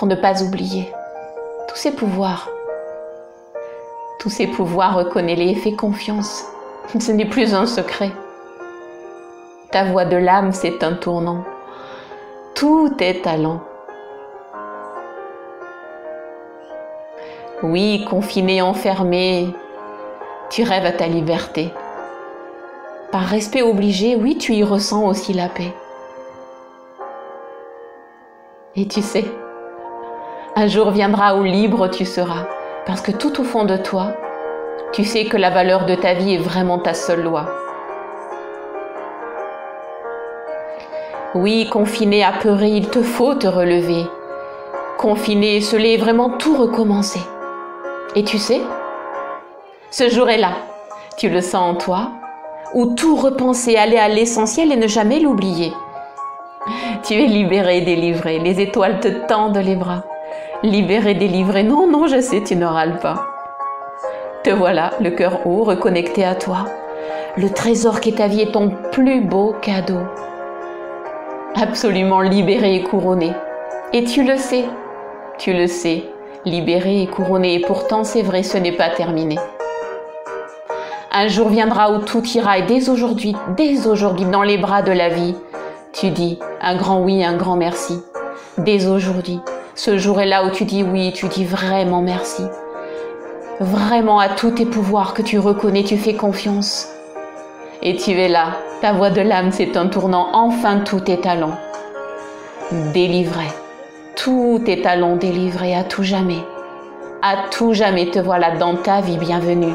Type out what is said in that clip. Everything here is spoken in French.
pour ne pas oublier tous ces pouvoirs. Tous ces pouvoirs, reconnais-les et fais confiance. Ce n'est plus un secret. Ta voix de l'âme, c'est un tournant. Tout est talent. Oui, confiné, enfermé, tu rêves à ta liberté. Par respect obligé, oui, tu y ressens aussi la paix. Et tu sais, un jour viendra où libre tu seras, parce que tout au fond de toi, tu sais que la valeur de ta vie est vraiment ta seule loi. Oui, confiné, apeuré, il te faut te relever. Confiné, est vraiment tout recommencer. Et tu sais, ce jour est là. Tu le sens en toi, où tout repenser, aller à l'essentiel et ne jamais l'oublier. Tu es libéré, délivré, les étoiles te tendent les bras. Libéré, délivré, non, non, je sais, tu ne râles pas. Te voilà, le cœur haut, reconnecté à toi. Le trésor qui est ta vie est ton plus beau cadeau. Absolument libéré et couronné. Et tu le sais, tu le sais, libéré et couronné. Et pourtant, c'est vrai, ce n'est pas terminé. Un jour viendra où tout ira et dès aujourd'hui, dès aujourd'hui, dans les bras de la vie, tu dis un grand oui, un grand merci. Dès aujourd'hui, ce jour est là où tu dis oui, tu dis vraiment merci. Vraiment à tous tes pouvoirs que tu reconnais, tu fais confiance. Et tu es là, ta voix de l'âme, c'est un tournant, enfin tous tes talents. Délivré, tous tes talents délivrés à tout jamais. À tout jamais te voilà dans ta vie bienvenue.